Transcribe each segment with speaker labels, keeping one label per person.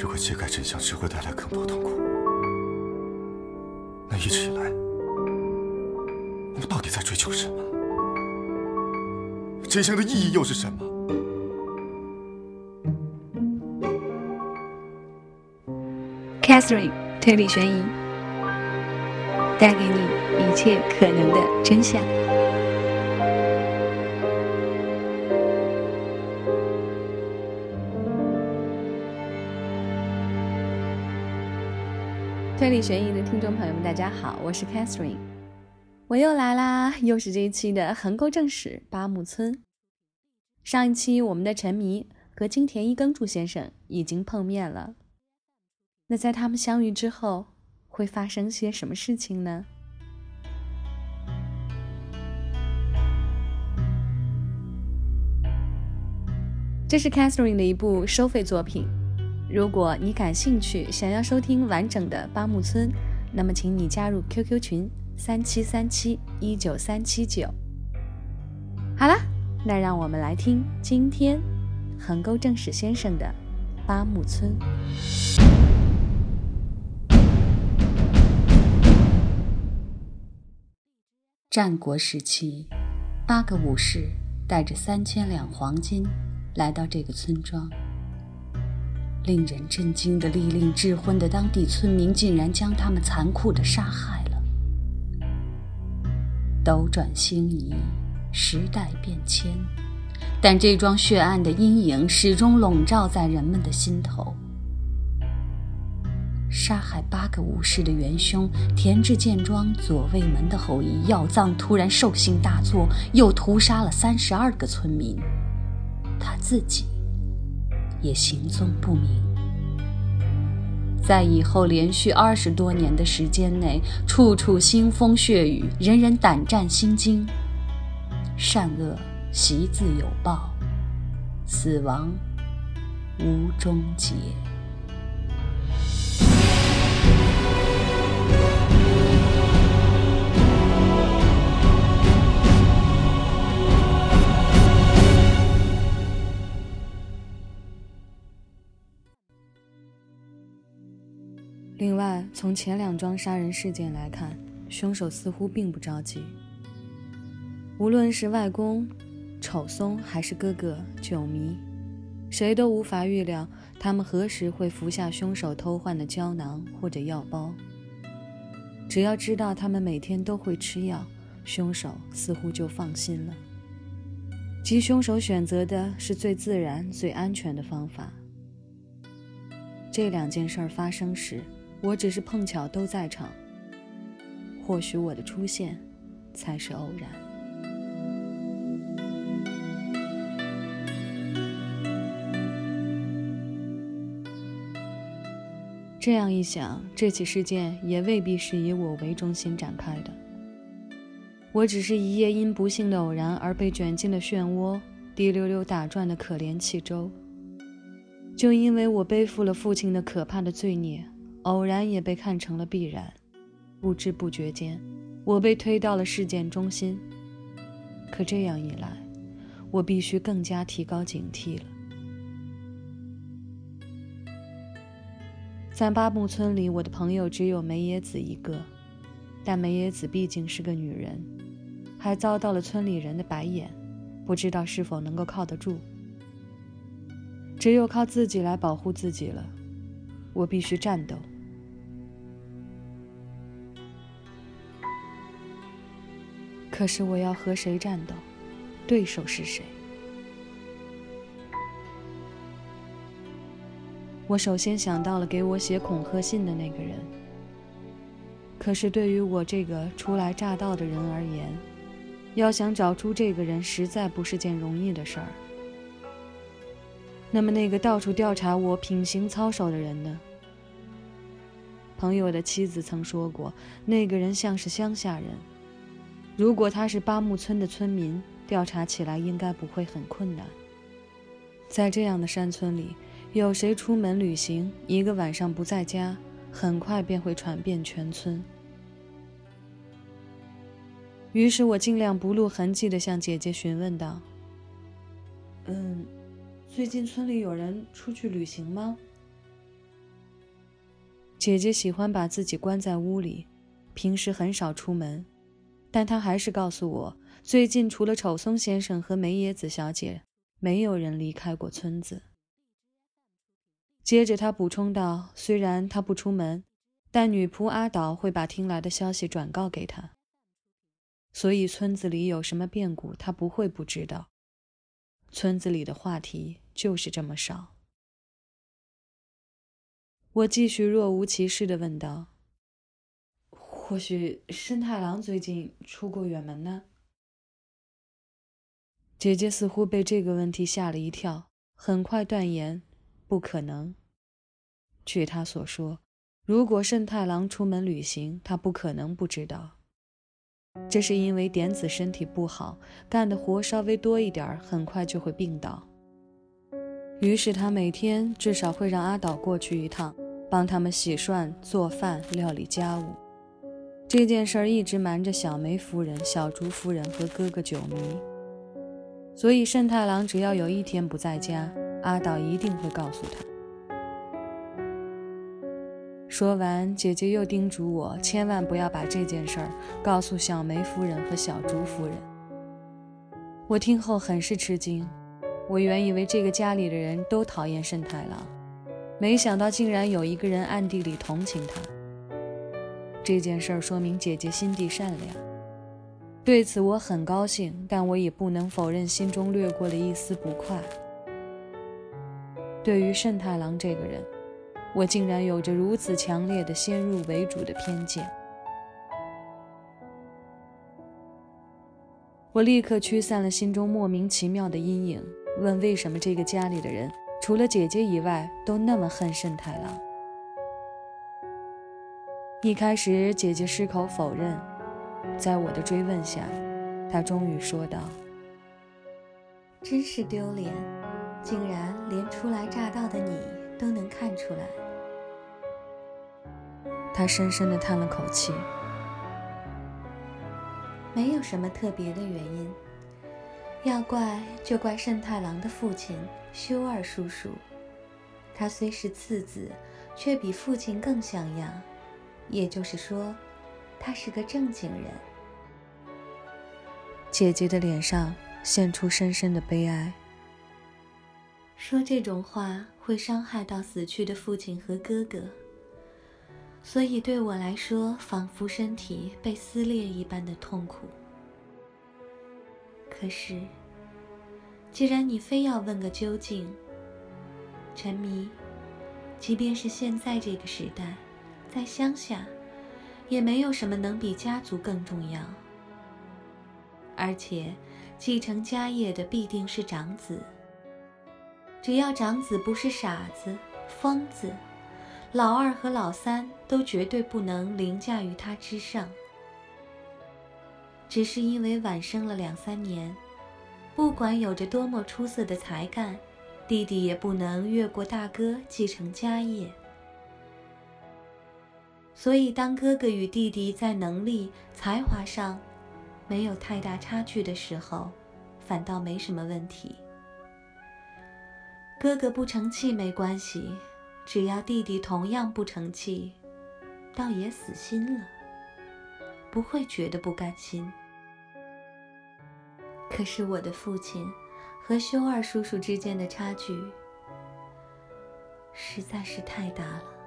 Speaker 1: 如果揭开真相只会带来更多痛苦，那一直以来，我们到底在追求什么？真相的意义又是什么
Speaker 2: ？Catherine 推理悬疑，带给你一切可能的真相。推理悬疑的听众朋友们，大家好，我是 Catherine，我又来啦，又是这一期的横沟正史八木村。上一期我们的沉迷和金田一耕助先生已经碰面了，那在他们相遇之后会发生些什么事情呢？这是 Catherine 的一部收费作品。如果你感兴趣，想要收听完整的八木村，那么请你加入 QQ 群三七三七一九三七九。好了，那让我们来听今天横沟正史先生的八木村。战国时期，八个武士带着三千两黄金来到这个村庄。令人震惊的，利令智昏的当地村民竟然将他们残酷地杀害了。斗转星移，时代变迁，但这桩血案的阴影始终笼罩在人们的心头。杀害八个武士的元凶田志健庄左卫门的后裔药藏突然兽性大作，又屠杀了三十二个村民，他自己。也行踪不明，在以后连续二十多年的时间内，处处腥风血雨，人人胆战心惊，善恶习自有报，死亡无终结。另外，从前两桩杀人事件来看，凶手似乎并不着急。无论是外公丑松，还是哥哥九迷，谁都无法预料他们何时会服下凶手偷换的胶囊或者药包。只要知道他们每天都会吃药，凶手似乎就放心了。即凶手选择的是最自然、最安全的方法。这两件事儿发生时。我只是碰巧都在场，或许我的出现才是偶然。这样一想，这起事件也未必是以我为中心展开的。我只是一夜因不幸的偶然而被卷进了漩涡，滴溜溜打转的可怜气舟。就因为我背负了父亲的可怕的罪孽。偶然也被看成了必然，不知不觉间，我被推到了事件中心。可这样一来，我必须更加提高警惕了。在八木村里，我的朋友只有梅野子一个，但梅野子毕竟是个女人，还遭到了村里人的白眼，不知道是否能够靠得住。只有靠自己来保护自己了，我必须战斗。可是我要和谁战斗？对手是谁？我首先想到了给我写恐吓信的那个人。可是对于我这个初来乍到的人而言，要想找出这个人，实在不是件容易的事儿。那么那个到处调查我品行操守的人呢？朋友的妻子曾说过，那个人像是乡下人。如果他是八木村的村民，调查起来应该不会很困难。在这样的山村里，有谁出门旅行，一个晚上不在家，很快便会传遍全村。于是我尽量不露痕迹地向姐姐询问道：“嗯，最近村里有人出去旅行吗？”姐姐喜欢把自己关在屋里，平时很少出门，但他还是告诉我，最近除了丑松先生和梅野子小姐，没有人离开过村子。接着他补充道：“虽然他不出门，但女仆阿岛会把听来的消息转告给他。所以村子里有什么变故，他不会不知道。村子里的话题就是这么少。”我继续若无其事地问道：“或许深太郎最近出过远门呢？”姐姐似乎被这个问题吓了一跳，很快断言。不可能。据他所说，如果慎太郎出门旅行，他不可能不知道。这是因为点子身体不好，干的活稍微多一点，很快就会病倒。于是他每天至少会让阿岛过去一趟，帮他们洗涮、做饭、料理家务。这件事儿一直瞒着小梅夫人、小竹夫人和哥哥九迷，所以慎太郎只要有一天不在家。阿岛一定会告诉他。说完，姐姐又叮嘱我，千万不要把这件事儿告诉小梅夫人和小竹夫人。我听后很是吃惊，我原以为这个家里的人都讨厌慎太郎，没想到竟然有一个人暗地里同情他。这件事儿说明姐姐心地善良，对此我很高兴，但我也不能否认心中掠过了一丝不快。对于慎太郎这个人，我竟然有着如此强烈的先入为主的偏见。我立刻驱散了心中莫名其妙的阴影，问为什么这个家里的人除了姐姐以外都那么恨慎太郎。一开始，姐姐矢口否认，在我的追问下，她终于说道：“
Speaker 3: 真是丢脸。”竟然连初来乍到的你都能看出来。
Speaker 2: 她深深地叹了口气。
Speaker 3: 没有什么特别的原因，要怪就怪慎太郎的父亲修二叔叔。他虽是次子，却比父亲更像样，也就是说，他是个正经人。
Speaker 2: 姐姐的脸上现出深深的悲哀。
Speaker 3: 说这种话会伤害到死去的父亲和哥哥，所以对我来说，仿佛身体被撕裂一般的痛苦。可是，既然你非要问个究竟，沉迷，即便是现在这个时代，在乡下，也没有什么能比家族更重要。而且，继承家业的必定是长子。只要长子不是傻子、疯子，老二和老三都绝对不能凌驾于他之上。只是因为晚生了两三年，不管有着多么出色的才干，弟弟也不能越过大哥继承家业。所以，当哥哥与弟弟在能力、才华上没有太大差距的时候，反倒没什么问题。哥哥不成器没关系，只要弟弟同样不成器，倒也死心了，不会觉得不甘心。可是我的父亲和修二叔叔之间的差距实在是太大了。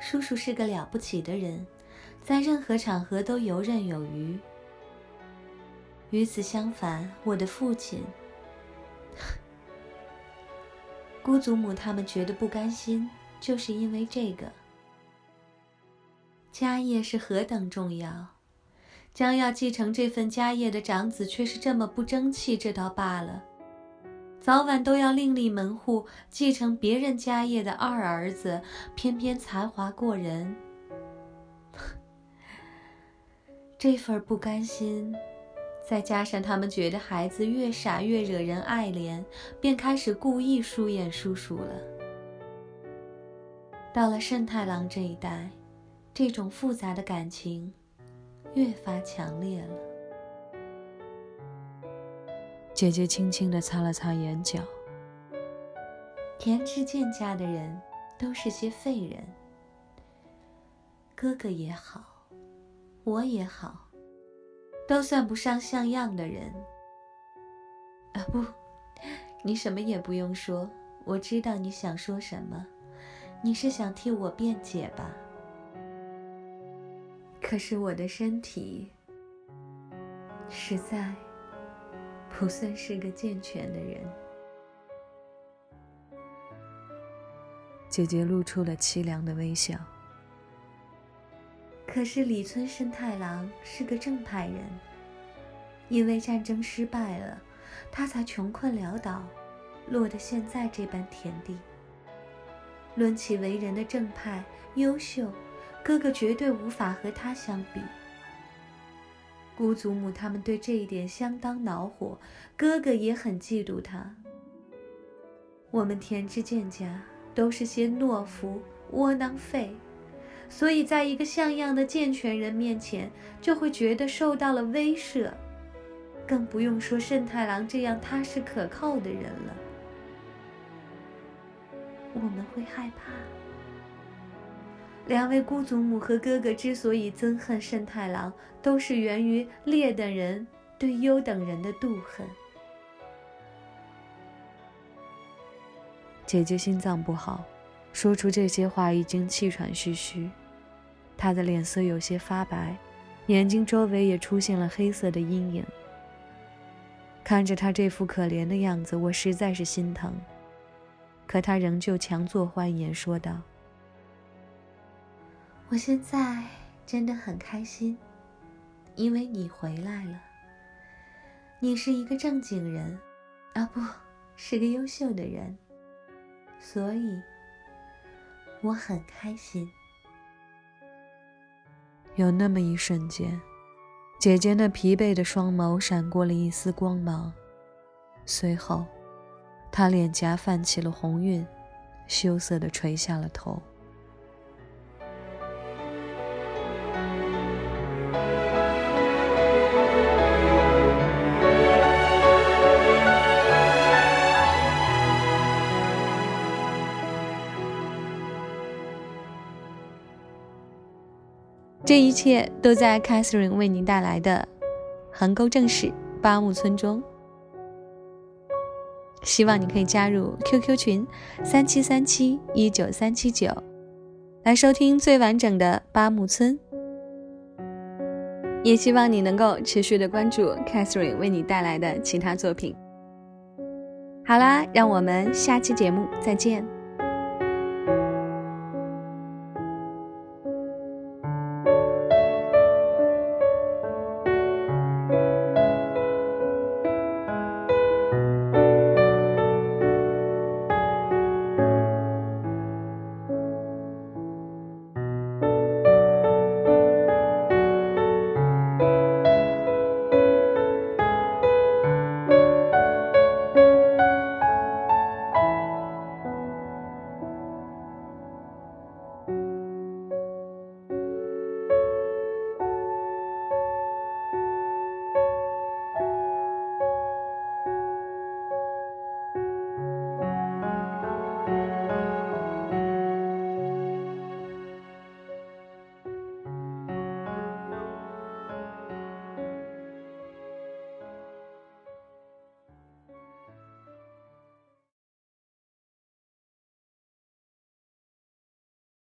Speaker 3: 叔叔是个了不起的人，在任何场合都游刃有余。与此相反，我的父亲。姑祖母他们觉得不甘心，就是因为这个。家业是何等重要，将要继承这份家业的长子却是这么不争气，这倒罢了，早晚都要另立门户继承别人家业的二儿子，偏偏才华过人，这份不甘心。再加上他们觉得孩子越傻越惹人爱怜，便开始故意疏远叔叔了。到了慎太郎这一代，这种复杂的感情越发强烈了。
Speaker 2: 姐姐轻轻地擦了擦眼角。
Speaker 3: 田知健家的人
Speaker 2: 都是些废人。哥哥也好，我也好，都算不上像样的人。啊不，你什么也不用说，我知道你想说什么，你是想替我辩解吧？可是我的身体实在不算是个健全的人。
Speaker 4: 姐姐露出了凄凉的微笑。
Speaker 2: 可是李村慎太郎是个正派人，因为战争失败了，他才穷困潦倒，落得现在这般田地。论起为人的正派、优秀，哥哥绝对无法和他相比。姑祖母他们对这一点相当恼火，哥哥也很嫉妒他。我们田之健家。都是些懦夫、窝囊废，所以在一个像样的健全人面前，就会觉得受到了威慑，更不用说慎太郎这样踏实可靠的人了。我们会害怕。两位姑祖母和哥哥之所以憎恨慎太郎，都是源于劣等人对优等人的妒恨。
Speaker 4: 姐姐心脏不好，说出这些话已经气喘吁吁，她的脸色有些发白，眼睛周围也出现了黑色的阴影。看着她这副可怜的样子，我实在是心疼。可她仍旧强作欢颜，说道：“
Speaker 2: 我现在真的很开心，因为你回来了。你是一个正经人，啊，不是个优秀的人。”所以，我很开心。
Speaker 4: 有那么一瞬间，姐姐那疲惫的双眸闪过了一丝光芒，随后，她脸颊泛起了红晕，羞涩的垂下了头。这一切都在 Catherine 为您带来的横沟正史八木村中。希望你可以加入 QQ 群三七三七一九三七九，来收听最完整的八木村。也希望你能够持续的关注 Catherine 为你带来的其他作品。好啦，让我们下期节目再见。